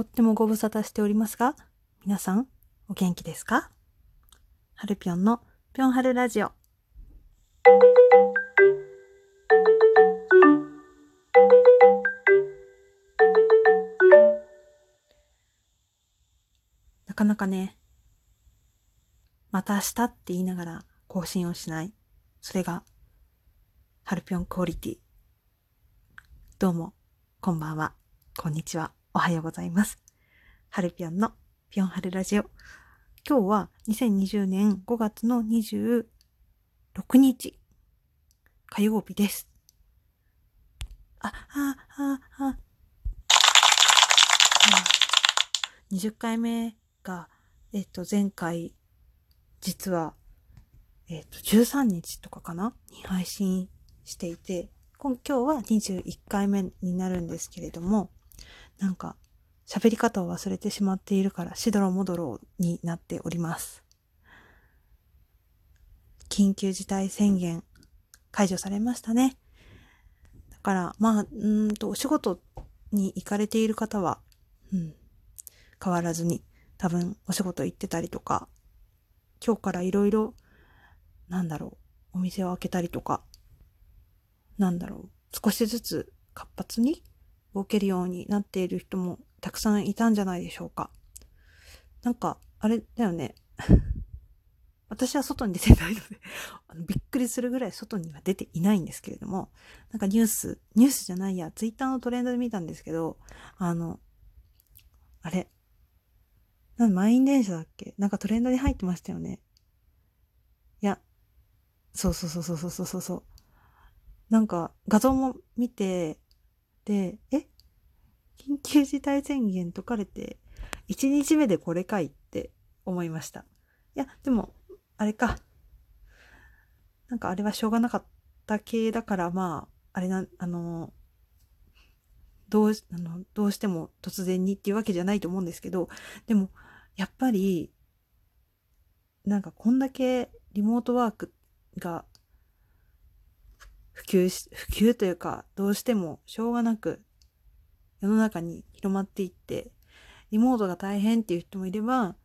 とってもご無沙汰しておりますが、皆さん、お元気ですか？はるぴょんのぴょんはるラジオ。なかなかね、また明日って言いながら更新をしない。それが、はるぴょんクオリティ。どうも、こんばんは、こんにちは、おはようございます。はるぴょんのぴょんはるラジオ。今日は2020年5月の26日、火曜日です。あ、あ、あ、あ、20回目が、えっと、前回、実は、えっと、13日とかかな？に配信していて、今今日は21回目になるんですけれども、なんか、喋り方を忘れてしまっているから、しどろもどろになっております。緊急事態宣言解除されましたね。だから、まあ、うーんと、お仕事に行かれている方は、うん、変わらずに、多分お仕事行ってたりとか、今日からいろいろ、なんだろう、お店を開けたりとか、なんだろう、少しずつ活発に動けるようになっている人もたくさんいたんじゃないでしょうか。なんか、あれだよね。私は外に出てないので あのびっくりするぐらい外には出ていないんですけれども、なんかニュース、ニュースじゃないや、ツイッターのトレンドで見たんですけど、あの、あれ、なん満員電車だっけ？なんかトレンドに入ってましたよね。いや、そうそうそうそうそうそうそう。なんか画像も見て、で、え緊急事態宣言解かれて、1日目でこれかいって思いました。いや、でも、あれか。なんかあれはしょうがなかった系だから、まあ、あれな、あの、どう、あの、どうしても突然にっていうわけじゃないと思うんですけど、でも、やっぱり、なんかこんだけリモートワークが普及し、普及というか、どうしてもしょうがなく世の中に広まっていって、リモートが大変っていう人もいれば、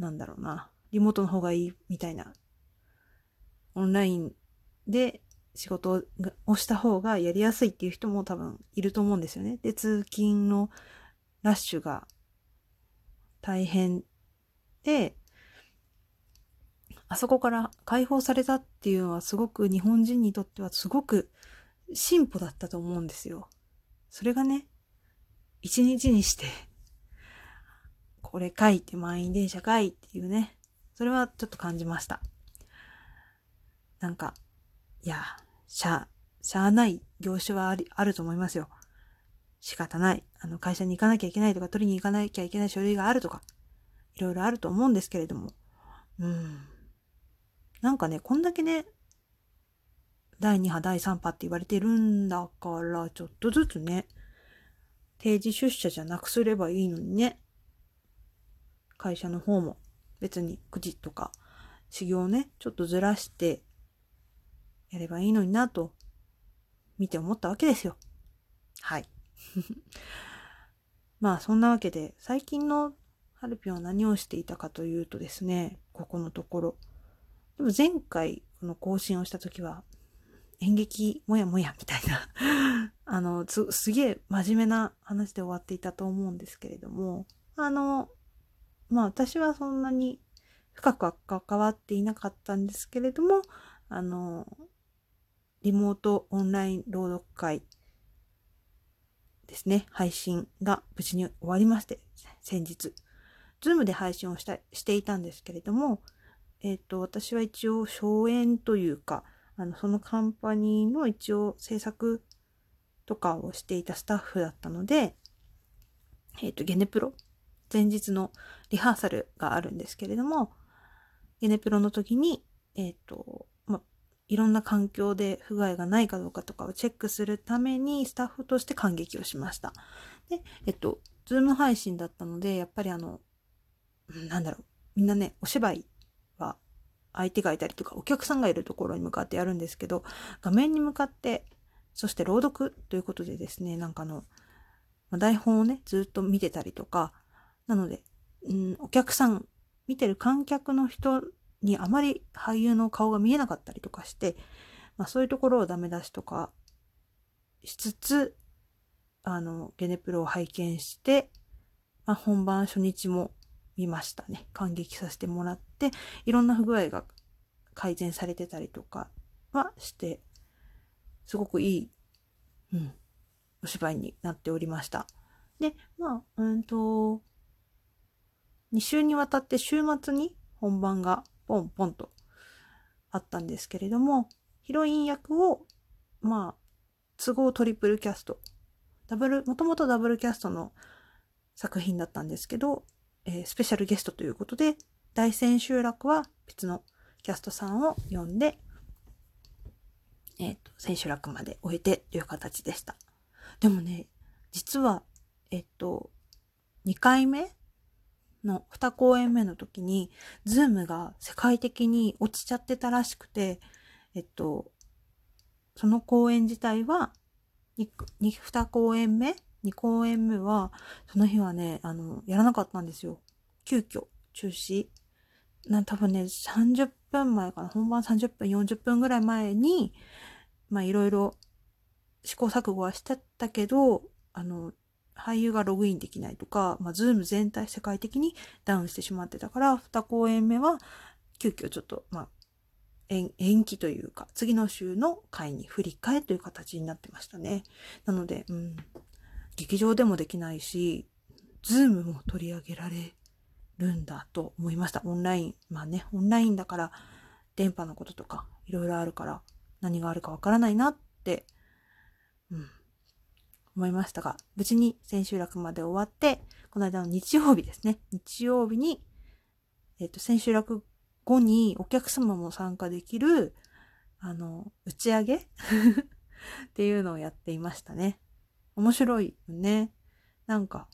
なんだろうな、リモートの方がいいみたいな、オンラインで仕事をした方がやりやすいっていう人も多分いると思うんですよね。で、通勤のラッシュが大変で、あそこから解放されたっていうのはすごく日本人にとってはすごく進歩だったと思うんですよ。それがね、一日にして、これかいて満員電車かいっていうね、それはちょっと感じました。なんか、いや、しゃ、しゃあない業種はあり、あると思いますよ。仕方ない。あの、会社に行かなきゃいけないとか、取りに行かなきゃいけない書類があるとか、いろいろあると思うんですけれども、うん。なんかね、こんだけね、第2波、第3波って言われてるんだから、ちょっとずつね、定時出社じゃなくすればいいのにね。会社の方も別に9時とか、始業をね、ちょっとずらして、やればいいのになと、見て思ったわけですよ。はい。まあ、そんなわけで、最近のハルピョンは何をしていたかというとですね、ここのところ。でも前回、この更新をした時は、演劇もやもやみたいな あの、す、すげえ真面目な話で終わっていたと思うんですけれども、あの、まあ私はそんなに深くは関わっていなかったんですけれども、あの、リモートオンライン朗読会ですね、配信が無事に終わりまして、先日、ズームで配信をしたしていたんですけれども、えっ、と、私は一応、荘園というか、あの、そのカンパニーの一応制作とかをしていたスタッフだったので、えっ、と、ゲネプロ、前日のリハーサルがあるんですけれども、ゲネプロの時に、えっ、と、ま、いろんな環境で不具合がないかどうかとかをチェックするためにスタッフとして観劇をしました。で、えっと、 Zoom 配信だったので、やっぱりあの、なんだろう、みんなね、お芝居相手がいたりとかお客さんがいるところに向かってやるんですけど、画面に向かって、そして朗読ということでですね、なんかの、ま、台本をね、ずっと見てたりとか、なので、うん、お客さん、見てる観客の人にあまり俳優の顔が見えなかったりとかして、まあそういうところをダメ出しとかしつつ、あの、ゲネプロを拝見して、まあ本番初日も見ましたね。感激させてもらって、いろんな不具合が改善されてたりとかはして、すごくいい、うん、お芝居になっておりました。で、まあ、うんと、2週にわたって週末に本番がポンポンとあったんですけれども、ヒロイン役を、まあ、都合トリプルキャスト。ダブル、もともとダブルキャストの作品だったんですけど、えー、スペシャルゲストということで、大千秋楽は別のキャストさんを呼んで、えっ、ー、と、千秋楽まで終えてという形でした。でもね、実は、えっと、2回目の2公演目の時に、 Zoom が世界的に落ちちゃってたらしくて、えっと、その公演自体は2、2公演目 ?2 公演目は、その日はね、あの、やらなかったんですよ。急遽、中止。な、多分ね、30分前かな。本番30分、40分ぐらい前に、まいろいろ試行錯誤はしてたけど、あの、俳優がログインできないとか、まあ、ズーム全体世界的にダウンしてしまってたから、2公演目は、急遽ちょっと、まあ、延期というか、次の週の回に振り替えという形になってましたね。なので、うん、劇場でもできないし、ズームも取り上げられるんだと思いました。オンライン。まあね、オンラインだから、電波のこととか、いろいろあるから、何があるかわからないなって、うん、思いましたが、無事に千秋楽まで終わって、この間の日曜日ですね。日曜日に、えっ、と、千秋楽後にお客様も参加できる、あの、打ち上げ？っていうのをやっていましたね。面白いよね。なんか、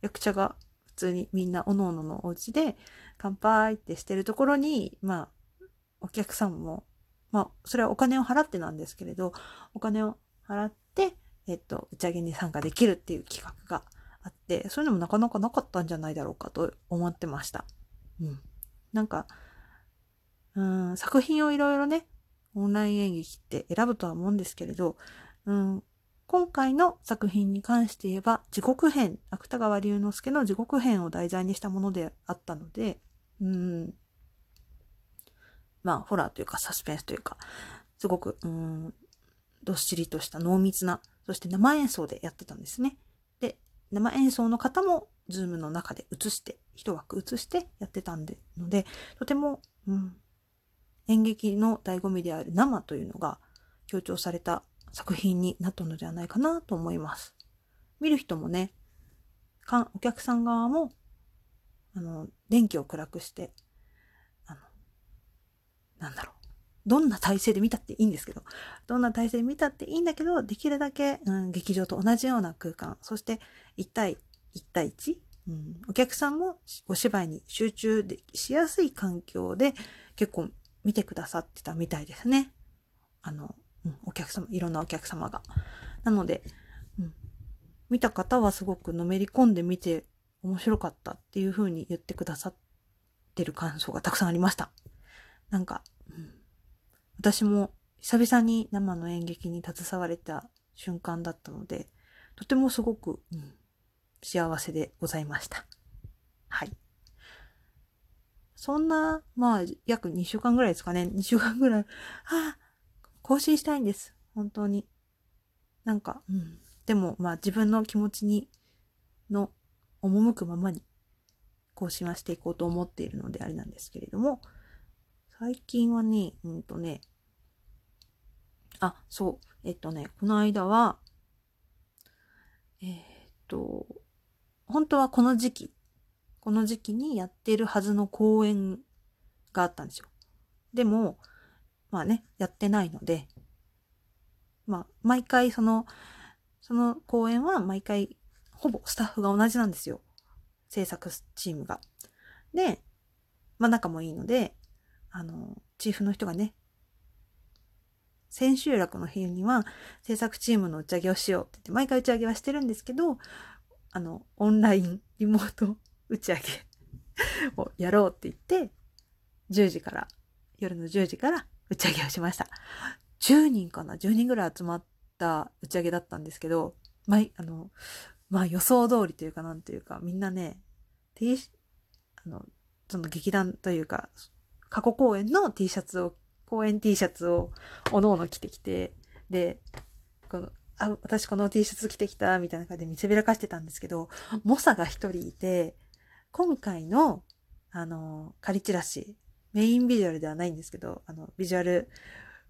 役者が普通にみんなおのおののお家で乾杯ってしてるところに、まあ、お客さんも、まあ、それはお金を払ってなんですけれど、お金を払って、えっと、打ち上げに参加できるっていう企画があって、そういうのもなかなかなかったんじゃないだろうかと思ってました。うん。なんか、うん、作品をいろいろね、オンライン演劇って選ぶとは思うんですけれど、うん、今回の作品に関して言えば、地獄編、芥川龍之介の地獄編を題材にしたものであったので、うん、まあ、ホラーというかサスペンスというか、すごく、うん、どっしりとした濃密な、そして生演奏でやってたんですね。で、生演奏の方も、ズームの中で映して、一枠映してやってたんで、ので、とても、うん、演劇の醍醐味である生というのが強調された作品になったのではないかなと思います。見る人もね、かお客さん側も、あの、電気を暗くして、あの、なんだろう。どんな体勢で見たっていいんですけど、どんな体勢で見たっていいんだけど、できるだけ、うん、劇場と同じような空間、そして1対1対1、うん、お客さんもお芝居に集中でしやすい環境で結構見てくださってたみたいですね。あの、うん、お客様、いろんなお客様が。なので、うん、見た方はすごくのめり込んで見て面白かったっていう風に言ってくださってる感想がたくさんありました。なんか、うん、私も久々に生の演劇に携われた瞬間だったので、とてもすごく、うん、幸せでございました。はい。そんな、まあ、約2週間ぐらいですかね。2週間ぐらい。はあ、更新したいんです。本当に。なんか、うん。でも、まあ自分の気持ちに、の、赴くままに、更新はしていこうと思っているのであれなんですけれども、最近はね、うんとね、あ、そう、えっとね、この間は、えー、っと、本当はこの時期、この時期にやってるはずの公演があったんですよ。でも、まあね、やってないので、まあ、毎回その、その公演は毎回、ほぼスタッフが同じなんですよ。制作チームが。で、まあ仲もいいので、あの、チーフの人がね、千秋楽の日には制作チームの打ち上げをしようって言って、毎回打ち上げはしてるんですけど、あの、オンライン、リモート打ち上げをやろうって言って、10時から、夜の10時から打ち上げをしました。10人かな ?10 人ぐらい集まった打ち上げだったんですけど、まあ、の、まあ予想通りというかなんというか、みんなね、T、あの、その劇団というか、過去公演の T シャツを、公演 T シャツをおのおの着てきて、で、この、あ、私この T シャツ着てきた、みたいな感じで見せびらかしてたんですけど、猛者が一人いて、今回の、あの、仮チラシ、メインビジュアルではないんですけど、あの、ビジュアル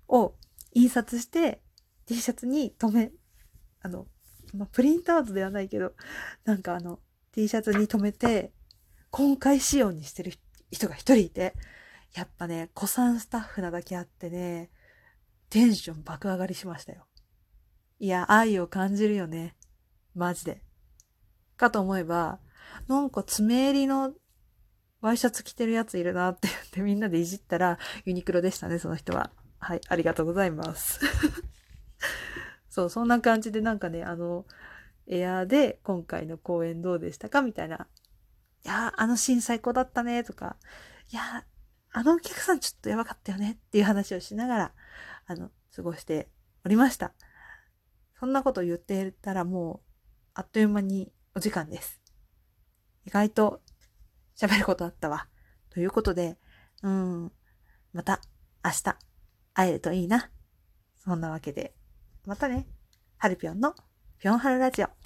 を印刷して T シャツに留め、あの、まあ、プリントアウトではないけど、なんかあの、T シャツに留めて、今回仕様にしてる人が一人いて、やっぱね、古参スタッフなだけあってね、テンション爆上がりしましたよ。いや、愛を感じるよね。マジで。かと思えば、なんか爪襟のワイシャツ着てるやついるなって言ってみんなでいじったらユニクロでしたね、その人は。はい、ありがとうございます。そう、そんな感じでなんかね、あの、エアーで今回の公演どうでしたかみたいな。いやあのシーン最高だったねとか、いやあのお客さんちょっとやばかったよねっていう話をしながら、あの、過ごしておりました。そんなこと言ってたらもう、あっという間にお時間です。意外と喋ることあったわ。ということで、うん、また明日会えるといいな。そんなわけで、またね。ハルピョンのぴょんはるラジオ。